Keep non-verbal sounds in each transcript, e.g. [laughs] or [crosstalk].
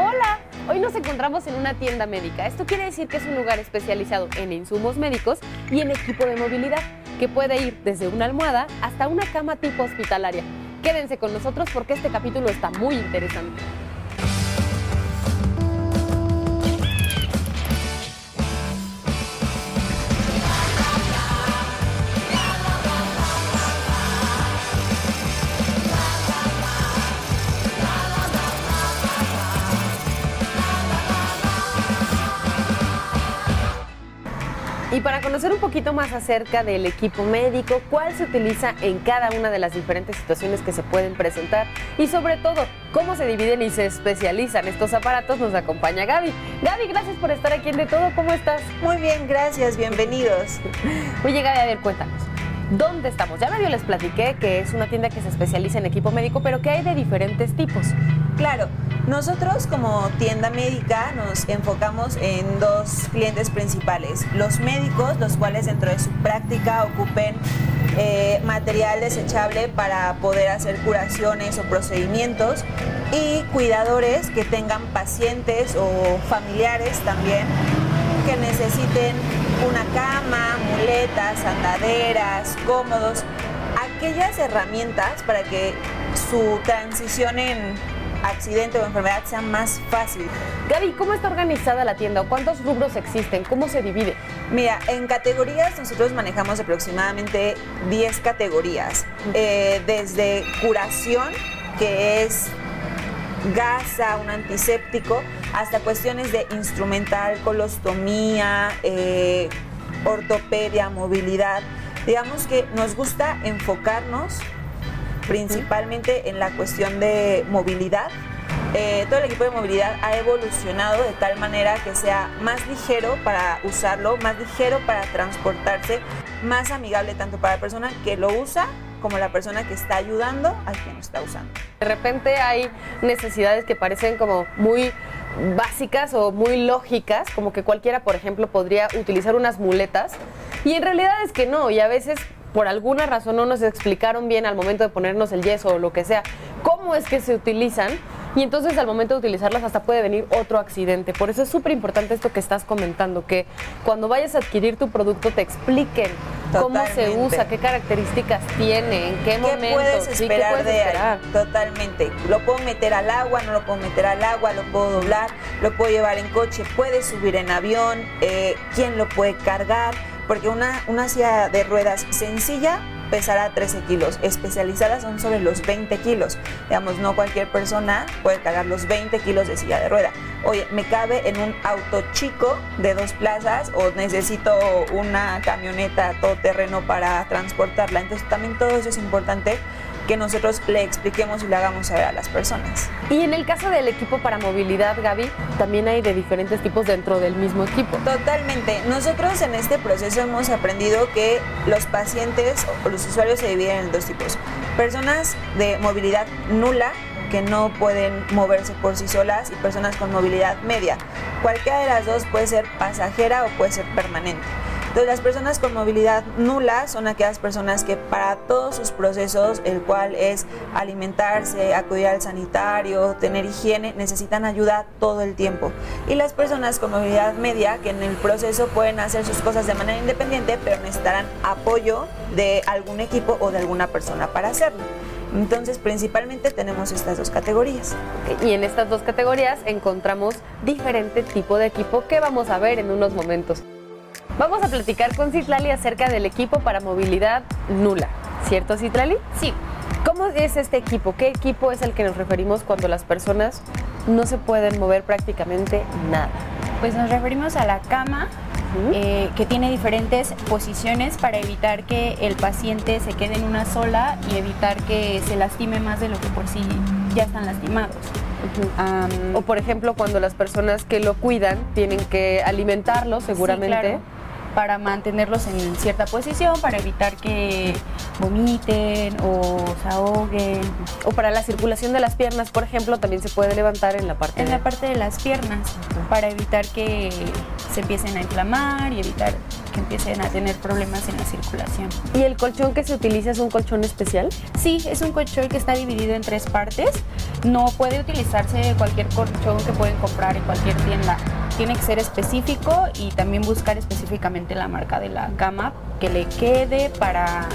Hola, hoy nos encontramos en una tienda médica. Esto quiere decir que es un lugar especializado en insumos médicos y en equipo de movilidad, que puede ir desde una almohada hasta una cama tipo hospitalaria. Quédense con nosotros porque este capítulo está muy interesante. Conocer un poquito más acerca del equipo médico, cuál se utiliza en cada una de las diferentes situaciones que se pueden presentar y sobre todo cómo se dividen y se especializan estos aparatos, nos acompaña Gaby. Gaby, gracias por estar aquí en De Todo, ¿cómo estás? Muy bien, gracias, bienvenidos. [laughs] Oye Gaby, a ver, cuéntanos. ¿Dónde estamos? Ya medio les platiqué que es una tienda que se especializa en equipo médico, pero que hay de diferentes tipos. Claro, nosotros como tienda médica nos enfocamos en dos clientes principales. Los médicos, los cuales dentro de su práctica ocupen eh, material desechable para poder hacer curaciones o procedimientos. Y cuidadores que tengan pacientes o familiares también que necesiten una cama, muletas, andaderas, cómodos, aquellas herramientas para que su transición en accidente o enfermedad sea más fácil. Gaby, ¿cómo está organizada la tienda? ¿Cuántos rubros existen? ¿Cómo se divide? Mira, en categorías nosotros manejamos aproximadamente 10 categorías, eh, desde curación, que es gasa, un antiséptico, hasta cuestiones de instrumental, colostomía, eh, ortopedia, movilidad. Digamos que nos gusta enfocarnos principalmente en la cuestión de movilidad. Eh, todo el equipo de movilidad ha evolucionado de tal manera que sea más ligero para usarlo, más ligero para transportarse, más amigable tanto para la persona que lo usa como la persona que está ayudando a quien lo está usando. De repente hay necesidades que parecen como muy básicas o muy lógicas, como que cualquiera, por ejemplo, podría utilizar unas muletas, y en realidad es que no, y a veces por alguna razón no nos explicaron bien al momento de ponernos el yeso o lo que sea, cómo es que se utilizan. Y entonces al momento de utilizarlas hasta puede venir otro accidente. Por eso es súper importante esto que estás comentando, que cuando vayas a adquirir tu producto te expliquen cómo se usa, qué características tiene, en qué, momento. Puedes esperar puedes de esperar? Él? Totalmente. Lo puedo meter al agua, no lo puedo meter al agua, lo puedo doblar, lo puedo llevar en coche, puedes subir en avión, eh, quién lo puede cargar, porque una, una silla de ruedas sencilla pesará 13 kilos, especializadas son sobre los 20 kilos. Digamos, no cualquier persona puede cargar los 20 kilos de silla de rueda. Oye, me cabe en un auto chico de dos plazas o necesito una camioneta todoterreno para transportarla. Entonces también todo eso es importante que nosotros le expliquemos y le hagamos saber a las personas. Y en el caso del equipo para movilidad, Gaby, también hay de diferentes tipos dentro del mismo equipo. Totalmente. Nosotros en este proceso hemos aprendido que los pacientes o los usuarios se dividen en dos tipos. Personas de movilidad nula, que no pueden moverse por sí solas y personas con movilidad media. Cualquiera de las dos puede ser pasajera o puede ser permanente. Entonces las personas con movilidad nula son aquellas personas que para todos sus procesos, el cual es alimentarse, acudir al sanitario, tener higiene, necesitan ayuda todo el tiempo. Y las personas con movilidad media que en el proceso pueden hacer sus cosas de manera independiente, pero necesitarán apoyo de algún equipo o de alguna persona para hacerlo. Entonces, principalmente tenemos estas dos categorías. Y en estas dos categorías encontramos diferente tipo de equipo que vamos a ver en unos momentos. Vamos a platicar con Citlali acerca del equipo para movilidad nula. ¿Cierto, Citlali? Sí. ¿Cómo es este equipo? ¿Qué equipo es al que nos referimos cuando las personas no se pueden mover prácticamente nada? Pues nos referimos a la cama, eh, que tiene diferentes posiciones para evitar que el paciente se quede en una sola y evitar que se lastime más de lo que por sí ya están lastimados. O por ejemplo, cuando las personas que lo cuidan tienen que alimentarlo seguramente. Sí, claro, para mantenerlos en cierta posición, para evitar que vomiten o se ahoguen. O para la circulación de las piernas, por ejemplo, también se puede levantar en la parte En la parte de las piernas, para evitar que se empiecen a inflamar y evitar que empiecen a tener problemas en la circulación. ¿Y el colchón que se utiliza es un colchón especial? Sí, es un colchón que está dividido en tres partes. No puede utilizarse cualquier colchón que pueden comprar en cualquier tienda. Tiene que ser específico y también buscar específicamente la marca de la cama que le quede para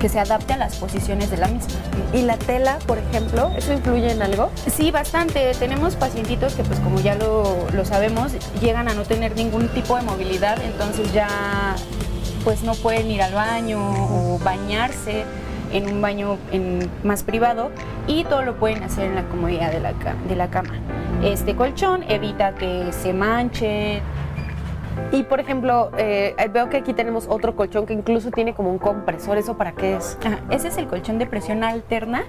que se adapte a las posiciones de la misma. ¿Y la tela, por ejemplo, eso influye en algo? Sí, bastante. Tenemos pacientitos que, pues como ya lo, lo sabemos, llegan a no tener ningún tipo de movilidad, entonces ya pues no pueden ir al baño o bañarse en un baño en, más privado y todo lo pueden hacer en la comodidad de la, de la cama. Este colchón evita que se manche, Y por ejemplo, eh, veo que aquí tenemos otro colchón que incluso tiene como un compresor. ¿Eso para qué es? Ajá, ese es el colchón de presión alterna.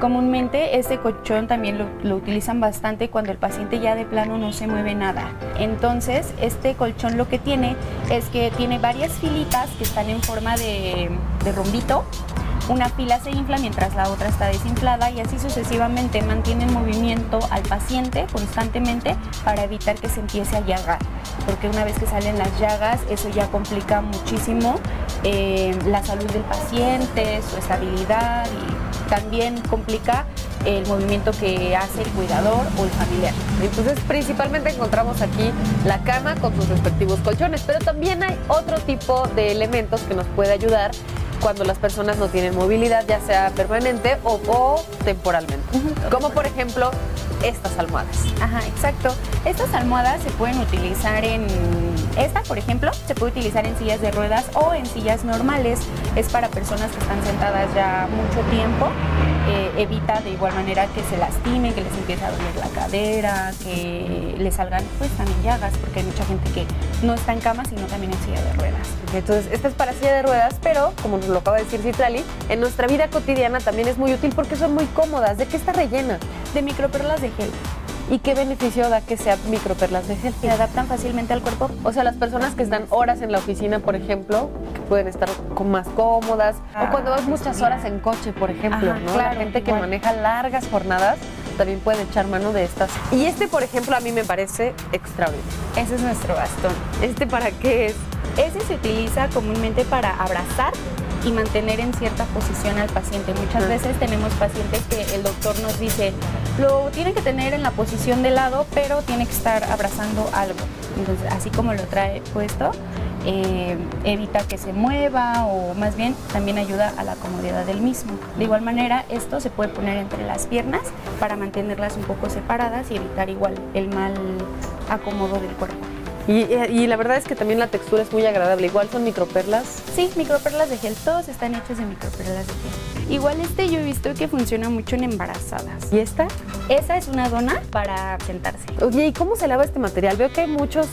Comúnmente este colchón también lo, utilizan bastante cuando el paciente ya de plano no se mueve nada. Entonces, este colchón lo que tiene es que tiene varias filitas que están en forma de rombito. Una fila se infla mientras la otra está desinflada y así sucesivamente mantiene en movimiento al paciente constantemente para evitar que se empiece a llagar. Porque una vez que salen las llagas, eso ya complica muchísimo eh, la salud del paciente, su estabilidad y también complica el movimiento que hace el cuidador o el familiar. Entonces, principalmente encontramos aquí la cama con sus respectivos colchones, pero también hay otro tipo de elementos que nos puede ayudar cuando las personas no tienen movilidad, ya sea permanente o, o temporalmente. Como por ejemplo estas almohadas. Ajá, exacto. Estas almohadas se pueden utilizar en... Esta, por ejemplo, se puede utilizar en sillas de ruedas o en sillas normales. Es para personas que están sentadas ya mucho tiempo. Eh, evita de igual manera que se lastimen, que les empiece a doler la cadera, que les salgan pues también llagas, porque hay mucha gente que no está en cama, sino también en silla de ruedas. Entonces, esta es para silla de ruedas, pero como nos lo acaba de decir Citlali, en nuestra vida cotidiana también es muy útil porque son muy cómodas. ¿De qué está rellena? De microperlas de gel. ¿Y qué beneficio da que sea microperlas de gel? Se adaptan fácilmente al cuerpo. O sea, las personas que están horas en la oficina, por ejemplo, que pueden estar con más cómodas. Ah, o cuando vas muchas horas en coche, por ejemplo, Ajá, ¿no? claro, la gente que igual. maneja largas jornadas también puede echar mano de estas. Y este, por ejemplo, a mí me parece extraordinario. Ese es nuestro bastón. ¿Este para qué es? Ese se utiliza comúnmente para abrazar y mantener en cierta posición al paciente. Muchas Ah. veces tenemos pacientes que el doctor nos dice, lo tiene que tener en la posición de lado, pero tiene que estar abrazando algo. Entonces, así como lo trae puesto, eh, evita que se mueva o más bien también ayuda a la comodidad del mismo. De igual manera, esto se puede poner entre las piernas para mantenerlas un poco separadas y evitar igual el mal acomodo del cuerpo. Y, y la verdad es que también la textura es muy agradable. Igual son microperlas. Sí, microperlas de gel, todos están hechos de microperlas de gel. Igual este yo he visto que funciona mucho en embarazadas. ¿Y esta? Esa es una dona para sentarse. Oye, ¿y cómo se lava este material? Veo que hay muchos,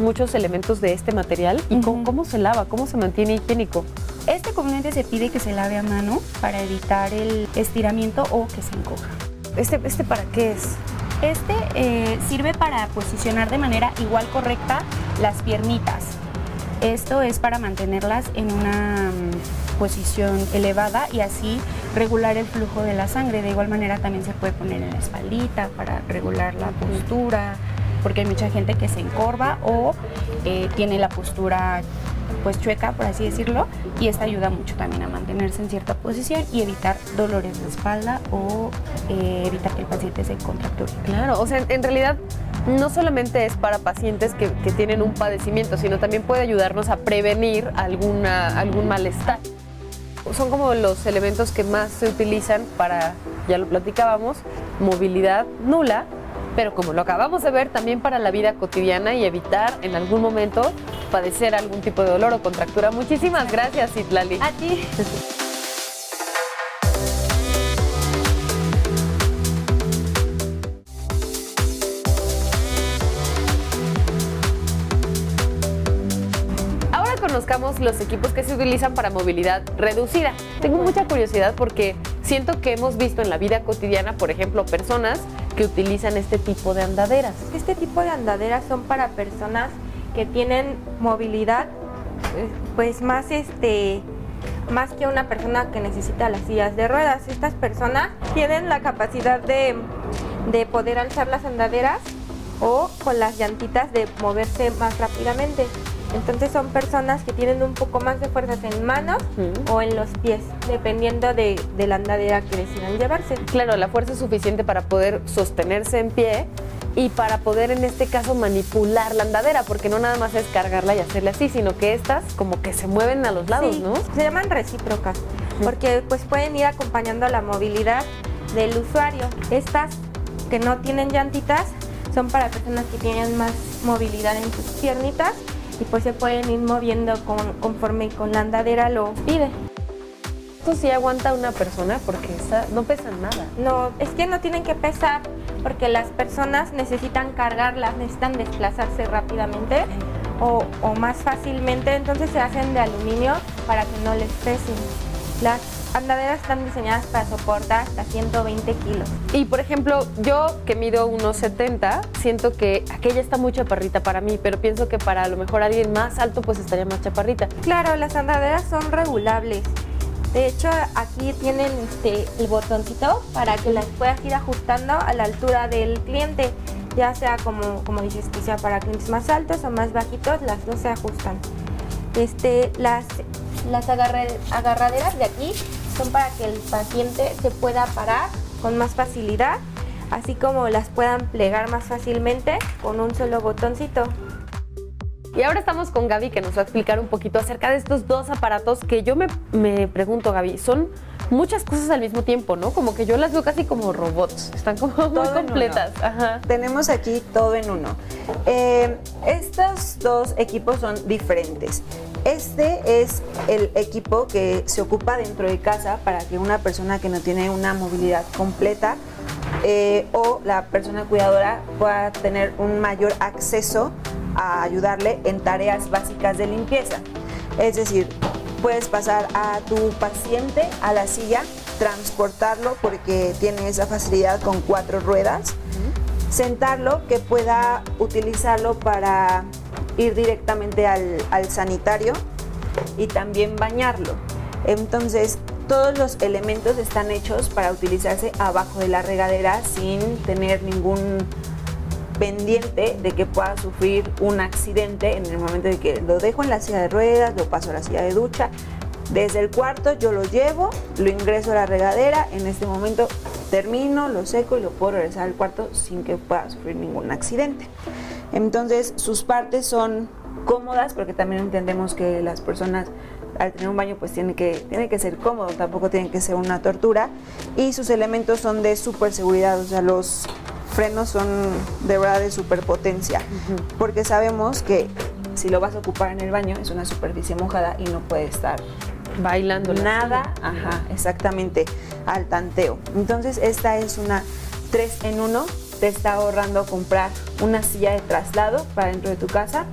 muchos elementos de este material. ¿Y cómo, Ujú. cómo se lava? ¿Cómo se mantiene higiénico? Este comúnmente se pide que se lave a mano para evitar el estiramiento o que se encoja. ¿Este, este para qué es? Este eh, sirve para posicionar de manera igual correcta las piernitas. Esto es para mantenerlas en una posición elevada y así regular el flujo de la sangre. De igual manera también se puede poner en la espaldita para regular la postura, porque hay mucha gente que se encorva o eh, tiene la postura pues chueca, por así decirlo, y esta ayuda mucho también a mantenerse en cierta posición y evitar dolores de espalda o eh, evitar que el paciente se contracture. Claro, o sea, en realidad no solamente es para pacientes que, que tienen un padecimiento, sino también puede ayudarnos a prevenir alguna, algún malestar. Son como los elementos que más se utilizan para, ya lo platicábamos, movilidad nula, pero como lo acabamos de ver, también para la vida cotidiana y evitar en algún momento padecer algún tipo de dolor o contractura. Muchísimas gracias, Itlali. A ti. Conozcamos los equipos que se utilizan para movilidad reducida. Tengo mucha curiosidad porque siento que hemos visto en la vida cotidiana, por ejemplo, personas que utilizan este tipo de andaderas. Este tipo de andaderas son para personas que tienen movilidad, eh, pues más este más que una persona que necesita las sillas de ruedas. Estas personas tienen la capacidad de, de poder alzar las andaderas o con las llantitas de moverse más rápidamente. Entonces son personas que tienen un poco más de fuerzas en manos o en los pies, dependiendo de, de la andadera que decidan llevarse. Claro, la fuerza es suficiente para poder sostenerse en pie y para poder en este caso manipular la andadera, porque no nada más es cargarla y hacerle así, sino que estas como que se mueven a los lados, Sí, ¿no? Se llaman recíprocas, porque pues pueden ir acompañando la movilidad del usuario. Estas que no tienen llantitas son para personas que tienen más movilidad en sus piernitas y pues se pueden ir moviendo con- conforme con la andadera lo pide. Esto sí aguanta una persona porque esta- no pesan nada. No, es que no tienen que pesar porque las personas necesitan cargarlas, necesitan desplazarse rápidamente o, o más fácilmente, entonces se hacen de aluminio para que no les pesen. Las andaderas están diseñadas para soportar hasta 120 kilos. Y por ejemplo, yo que mido 1,70, siento que aquella está muy chaparrita para mí, pero pienso que para a lo mejor alguien más alto pues estaría más chaparrita. Claro, las andaderas son regulables. De hecho, aquí tienen este, el botoncito para que las puedas ir ajustando a la altura del cliente. Ya sea como, como dices, que sea para clientes más altos o más bajitos, las dos se ajustan. Este, las las agarre- agarraderas de aquí son para que el paciente se pueda parar con más facilidad, así como las puedan plegar más fácilmente con un solo botoncito. Y ahora estamos con Gaby que nos va a explicar un poquito acerca de estos dos aparatos que yo me, me pregunto, Gaby, son muchas cosas al mismo tiempo, ¿no? Como que yo las veo casi como robots, están como muy Todo en completas. Ajá. Tenemos aquí todo en uno. Eh, estos dos equipos son diferentes. Este es el equipo que se ocupa dentro de casa para que una persona que no tiene una movilidad completa eh, o la persona cuidadora pueda tener un mayor acceso a ayudarle en tareas básicas de limpieza. Es decir, puedes pasar a tu paciente a la silla, transportarlo porque tiene esa facilidad con cuatro ruedas sentarlo, que pueda utilizarlo para ir directamente al, al sanitario y también bañarlo. Entonces, todos los elementos están hechos para utilizarse abajo de la regadera sin tener ningún pendiente de que pueda sufrir un accidente en el momento de que lo dejo en la silla de ruedas, lo paso a la silla de ducha. Desde el cuarto yo lo llevo, lo ingreso a la regadera, en este momento termino, lo seco y lo puedo regresar al cuarto sin que pueda sufrir ningún accidente. Entonces sus partes son cómodas porque también entendemos que las personas al tener un baño pues tiene que, tiene que ser cómodo, tampoco tiene que ser una tortura y sus elementos son de super seguridad, o sea los frenos son de verdad de superpotencia porque sabemos que si lo vas a ocupar en el baño es una superficie mojada y no puede estar Bailando. la Nada, ajá, exactamente, al tanteo. Entonces, esta es una 3 en 1, te está ahorrando comprar una silla de traslado para dentro de tu casa,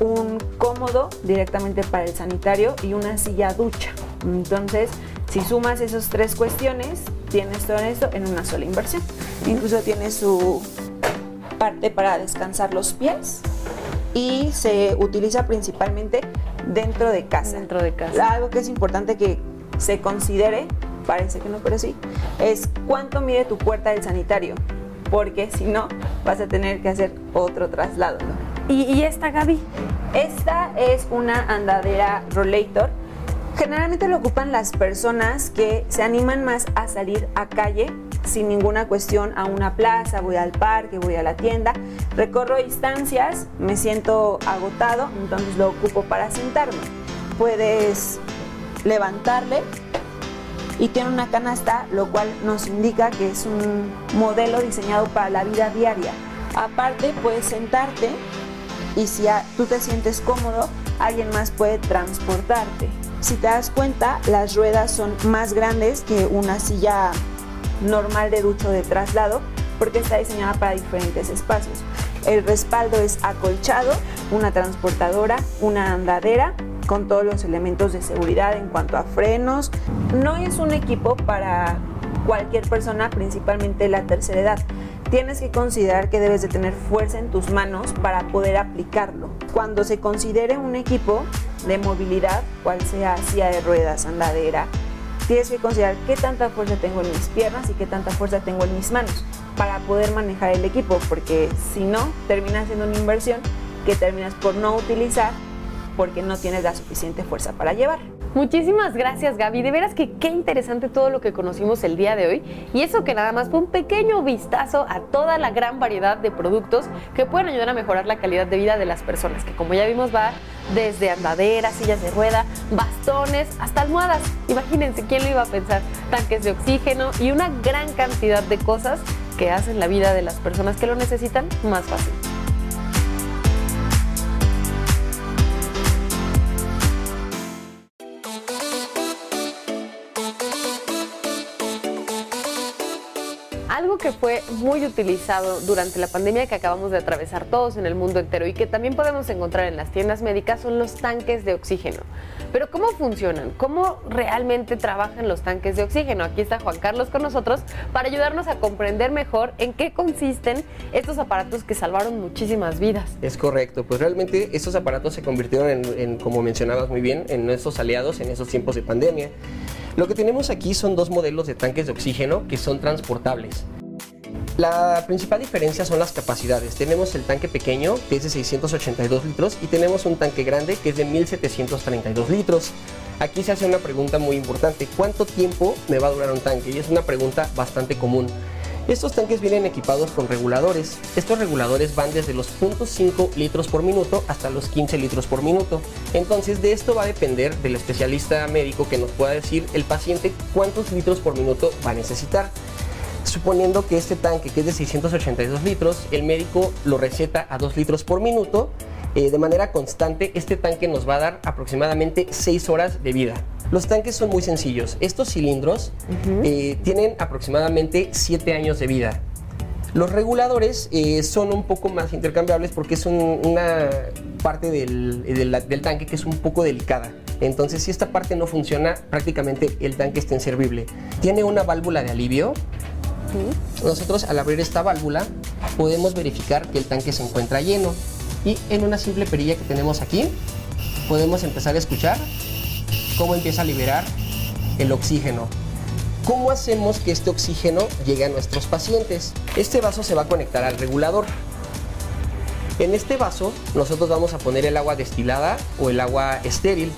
un cómodo directamente para el sanitario y una silla ducha. Entonces, si sumas esas tres cuestiones, tienes todo esto en una sola inversión. Incluso tiene su parte para descansar los pies y se utiliza principalmente dentro de casa. Dentro de casa. Algo que es importante que se considere, parece que no, pero sí, es cuánto mide tu puerta del sanitario, porque si no, vas a tener que hacer otro traslado. ¿no? ¿Y, y esta, Gaby? Esta es una andadera rollator. Generalmente lo ocupan las personas que se animan más a salir a calle sin ninguna cuestión a una plaza, voy al parque, voy a la tienda, recorro distancias, me siento agotado, entonces lo ocupo para sentarme. Puedes levantarle y tiene una canasta, lo cual nos indica que es un modelo diseñado para la vida diaria. Aparte, puedes sentarte y si tú te sientes cómodo, alguien más puede transportarte. Si te das cuenta, las ruedas son más grandes que una silla normal de ducho de traslado porque está diseñada para diferentes espacios. El respaldo es acolchado, una transportadora, una andadera con todos los elementos de seguridad en cuanto a frenos. No es un equipo para cualquier persona, principalmente la tercera edad. Tienes que considerar que debes de tener fuerza en tus manos para poder aplicarlo. Cuando se considere un equipo de movilidad, cual sea silla de ruedas, andadera, tienes que considerar qué tanta fuerza tengo en mis piernas y qué tanta fuerza tengo en mis manos para poder manejar el equipo, porque si no, termina siendo una inversión que terminas por no utilizar porque no tienes la suficiente fuerza para llevar. Muchísimas gracias Gaby, de veras que qué interesante todo lo que conocimos el día de hoy y eso que nada más fue un pequeño vistazo a toda la gran variedad de productos que pueden ayudar a mejorar la calidad de vida de las personas, que como ya vimos va desde andaderas, sillas de rueda, bastones, hasta almohadas. Imagínense quién lo iba a pensar, tanques de oxígeno y una gran cantidad de cosas que hacen la vida de las personas que lo necesitan más fácil. Que fue muy utilizado durante la pandemia que acabamos de atravesar todos en el mundo entero y que también podemos encontrar en las tiendas médicas son los tanques de oxígeno. Pero ¿cómo funcionan? ¿Cómo realmente trabajan los tanques de oxígeno? Aquí está Juan Carlos con nosotros para ayudarnos a comprender mejor en qué consisten estos aparatos que salvaron muchísimas vidas. Es correcto, pues realmente estos aparatos se convirtieron en, en, como mencionabas muy bien, en nuestros aliados en esos tiempos de pandemia. Lo que tenemos aquí son dos modelos de tanques de oxígeno que son transportables. La principal diferencia son las capacidades. Tenemos el tanque pequeño, que es de 682 litros, y tenemos un tanque grande, que es de 1732 litros. Aquí se hace una pregunta muy importante. ¿Cuánto tiempo me va a durar un tanque? Y es una pregunta bastante común. Estos tanques vienen equipados con reguladores. Estos reguladores van desde los 0.5 litros por minuto hasta los 15 litros por minuto. Entonces de esto va a depender del especialista médico que nos pueda decir el paciente cuántos litros por minuto va a necesitar. Suponiendo que este tanque, que es de 682 litros, el médico lo receta a 2 litros por minuto, eh, de manera constante, este tanque nos va a dar aproximadamente 6 horas de vida. Los tanques son muy sencillos. Estos cilindros uh -huh. eh, tienen aproximadamente 7 años de vida. Los reguladores eh, son un poco más intercambiables porque es un, una parte del, del, del, tanque que es un poco delicada. Entonces, si esta parte no funciona, prácticamente el tanque está inservible. Tiene una válvula de alivio. Nosotros al abrir esta válvula podemos verificar que el tanque se encuentra lleno y en una simple perilla que tenemos aquí podemos empezar a escuchar cómo empieza a liberar el oxígeno. ¿Cómo hacemos que este oxígeno llegue a nuestros pacientes? Este vaso se va a conectar al regulador. En este vaso nosotros vamos a poner el agua destilada o el agua estéril.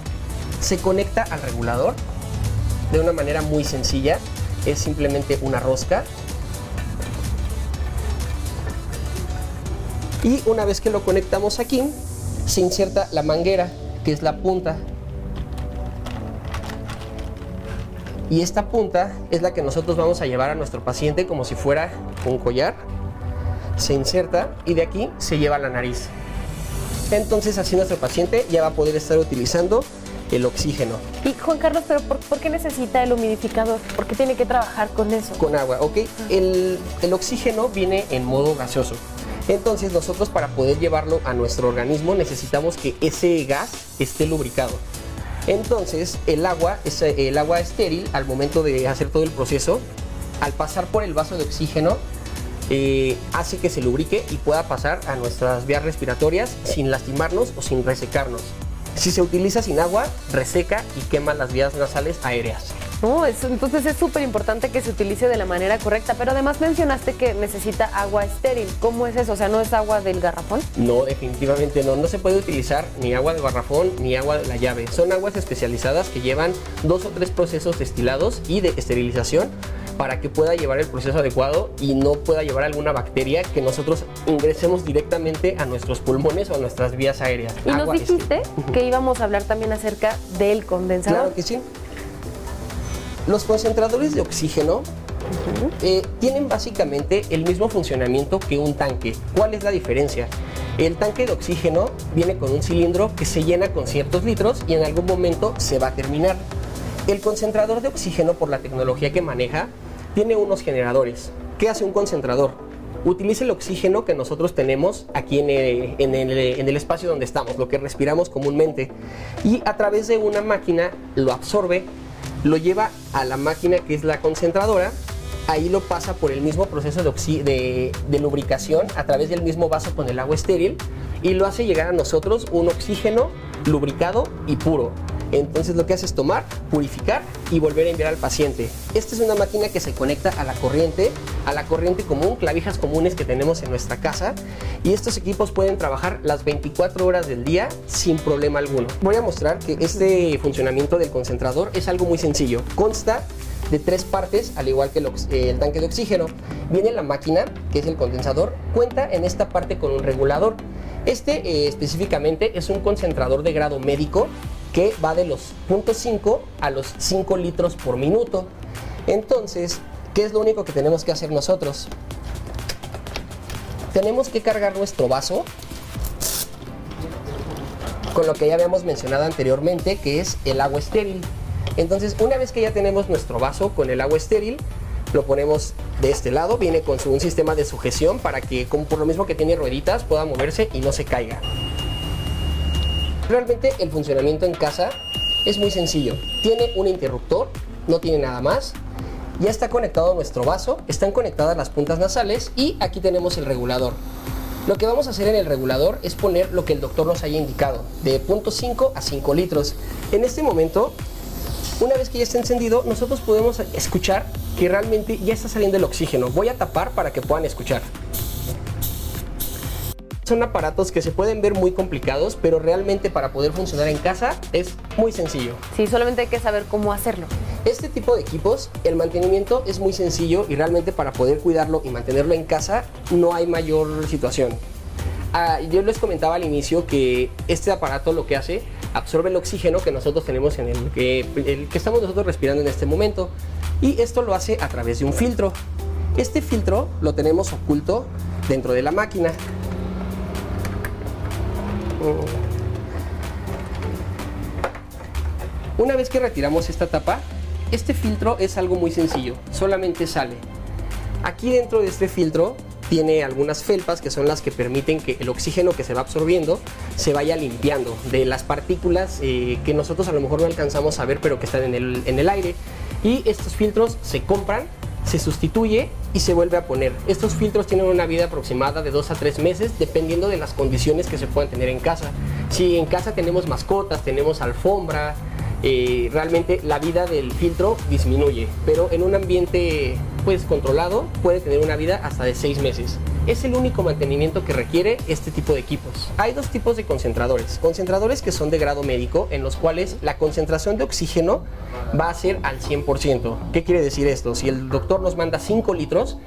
Se conecta al regulador de una manera muy sencilla. Es simplemente una rosca. Y una vez que lo conectamos aquí, se inserta la manguera, que es la punta y esta punta es la que nosotros vamos a llevar a nuestro paciente como si fuera un collar. Se inserta y de aquí se lleva a la nariz. Entonces así nuestro paciente ya va a poder estar utilizando el oxígeno. Y Juan Carlos, pero ¿por, por qué necesita el humidificador? ¿Por qué tiene que trabajar con eso? Con agua, ok. El, el oxígeno viene en modo gaseoso. Entonces nosotros para poder llevarlo a nuestro organismo necesitamos que ese gas esté lubricado. Entonces, el agua, es el agua estéril, al momento de hacer todo el proceso, al pasar por el vaso de oxígeno, eh, hace que se lubrique y pueda pasar a nuestras vías respiratorias sin lastimarnos o sin resecarnos. Si se utiliza sin agua, reseca y quema las vías nasales aéreas. No, eso, entonces es súper importante que se utilice de la manera correcta, pero además mencionaste que necesita agua estéril. ¿Cómo es eso? O sea, ¿no es agua del garrafón? No, definitivamente no. No se puede utilizar ni agua de garrafón ni agua de la llave. Son aguas especializadas que llevan dos o tres procesos destilados y de esterilización para que pueda llevar el proceso adecuado y no pueda llevar alguna bacteria que nosotros ingresemos directamente a nuestros pulmones o a nuestras vías aéreas. Y nos dijiste que íbamos a hablar también acerca del condensador. Claro que sí. Los concentradores de oxígeno uh -huh. eh, tienen básicamente el mismo funcionamiento que un tanque. ¿Cuál es la diferencia? El tanque de oxígeno viene con un cilindro que se llena con ciertos litros y en algún momento se va a terminar. El concentrador de oxígeno, por la tecnología que maneja, tiene unos generadores. ¿Qué hace un concentrador? Utiliza el oxígeno que nosotros tenemos aquí en el, en, el, en el espacio donde estamos, lo que respiramos comúnmente, y a través de una máquina lo absorbe lo lleva a la máquina que es la concentradora, ahí lo pasa por el mismo proceso de, lubricación a través del mismo vaso con el agua estéril y lo hace llegar a nosotros un oxígeno lubricado y puro. Entonces lo que hace es tomar, purificar y volver a enviar al paciente. Esta es una máquina que se conecta a la corriente, a la corriente común, clavijas comunes que tenemos en nuestra casa y estos equipos pueden trabajar las 24 horas del día sin problema alguno. Voy a mostrar que este funcionamiento del concentrador es algo muy sencillo. Consta de tres partes, al igual que el, el, tanque de oxígeno. Viene la máquina, que es el condensador, cuenta en esta parte con un regulador. Este eh, específicamente es un concentrador de grado médico que va de los 0.5 a los 5 litros por minuto. Entonces, ¿qué es lo único que tenemos que hacer nosotros? Tenemos que cargar nuestro vaso con lo que ya habíamos mencionado anteriormente, que es el agua estéril. Entonces, una vez que ya tenemos nuestro vaso con el agua estéril, lo ponemos de este lado, viene con su, un sistema de sujeción para que, por lo mismo que tiene rueditas, pueda moverse y no se caiga. Realmente el funcionamiento en casa es muy sencillo. Tiene un interruptor, no tiene nada más. Ya está conectado nuestro vaso, están conectadas las puntas nasales y aquí tenemos el regulador. Lo que vamos a hacer en el regulador es poner lo que el doctor nos haya indicado, de 0.5 a 5 litros. En este momento una vez que ya está encendido, nosotros podemos escuchar que realmente ya está saliendo el oxígeno. Voy a tapar para que puedan escuchar. Son aparatos que se pueden ver muy complicados, pero realmente para poder funcionar en casa es muy sencillo. Sí, solamente hay que saber cómo hacerlo. Este tipo de equipos, el mantenimiento es muy sencillo y realmente para poder cuidarlo y mantenerlo en casa no hay mayor situación. Ah, yo les comentaba al inicio que este aparato lo que hace absorbe el oxígeno que nosotros tenemos en el que, el que estamos nosotros respirando en este momento y esto lo hace a través de un filtro. Este filtro lo tenemos oculto dentro de la máquina. Una vez que retiramos esta tapa, este filtro es algo muy sencillo, solamente sale. Aquí dentro de este filtro tiene algunas felpas que son las que permiten que el oxígeno que se va absorbiendo se vaya limpiando de las partículas eh, que nosotros a lo mejor no alcanzamos a ver pero que están en el, en el aire. Y estos filtros se compran, se sustituye y se vuelve a poner. Estos filtros tienen una vida aproximada de 2 a 3 meses dependiendo de las condiciones que se puedan tener en casa. Si en casa tenemos mascotas, tenemos alfombra, eh, realmente la vida del filtro disminuye, pero en un ambiente pues controlado puede tener una vida hasta de 6 meses. Es el único mantenimiento que requiere este tipo de equipos. Hay dos tipos de concentradores. Concentradores que son de grado médico, en los cuales la concentración de oxígeno va a ser al 100%. ¿Qué quiere decir esto? Si el doctor nos manda 5 litros,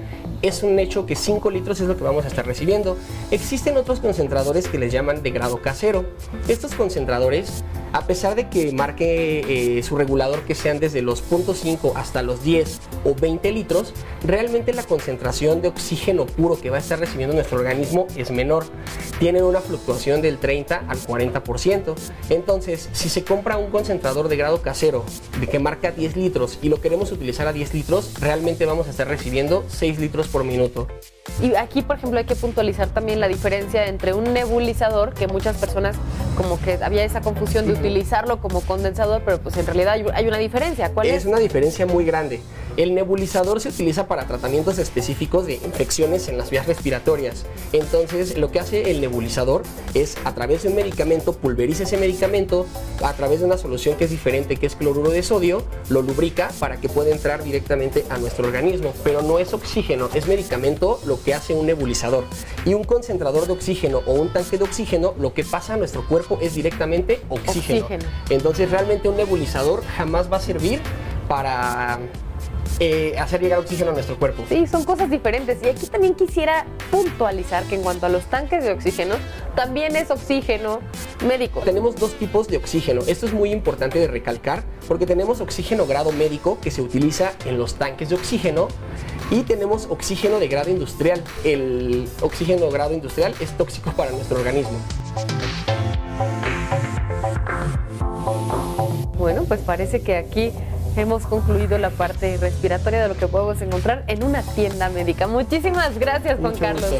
es un hecho que 5 litros es lo que vamos a estar recibiendo. Existen otros concentradores que les llaman de grado casero. Estos concentradores, a pesar de que marque eh, su regulador que sean desde los 0.5 hasta los 10 o 20 litros, realmente la concentración de oxígeno puro que va a estar recibiendo nuestro organismo es menor. Tienen una fluctuación del 30 al 40%. Entonces, si se compra un concentrador de grado casero de que marca 10 litros y lo queremos utilizar a 10 litros, realmente vamos a estar recibiendo 6 litros por minuto. Y aquí, por ejemplo, hay que puntualizar también la diferencia entre un nebulizador, que muchas personas como que había esa confusión de utilizarlo como condensador, pero pues en realidad hay una diferencia. ¿Cuál es? Es una diferencia muy grande. El nebulizador se utiliza para tratamientos específicos de infecciones en las vías respiratorias. Entonces, lo que hace el nebulizador es a través de un medicamento, pulveriza ese medicamento a través de una solución que es diferente, que es cloruro de sodio, lo lubrica para que pueda entrar directamente a nuestro organismo. Pero no es oxígeno, es medicamento lo que hace un nebulizador. Y un concentrador de oxígeno o un tanque de oxígeno, lo que pasa a nuestro cuerpo es directamente oxígeno. oxígeno. Entonces, realmente un nebulizador jamás va a servir para eh, hacer llegar oxígeno a nuestro cuerpo. Sí, son cosas diferentes. Y aquí también quisiera puntualizar que en cuanto a los tanques de oxígeno, también es oxígeno médico. Tenemos dos tipos de oxígeno. Esto es muy importante de recalcar porque tenemos oxígeno grado médico que se utiliza en los tanques de oxígeno y tenemos oxígeno de grado industrial. El oxígeno grado industrial es tóxico para nuestro organismo. Bueno, pues parece que aquí hemos concluido la parte respiratoria de lo que podemos encontrar en una tienda médica. Muchísimas gracias, Juan Carlos.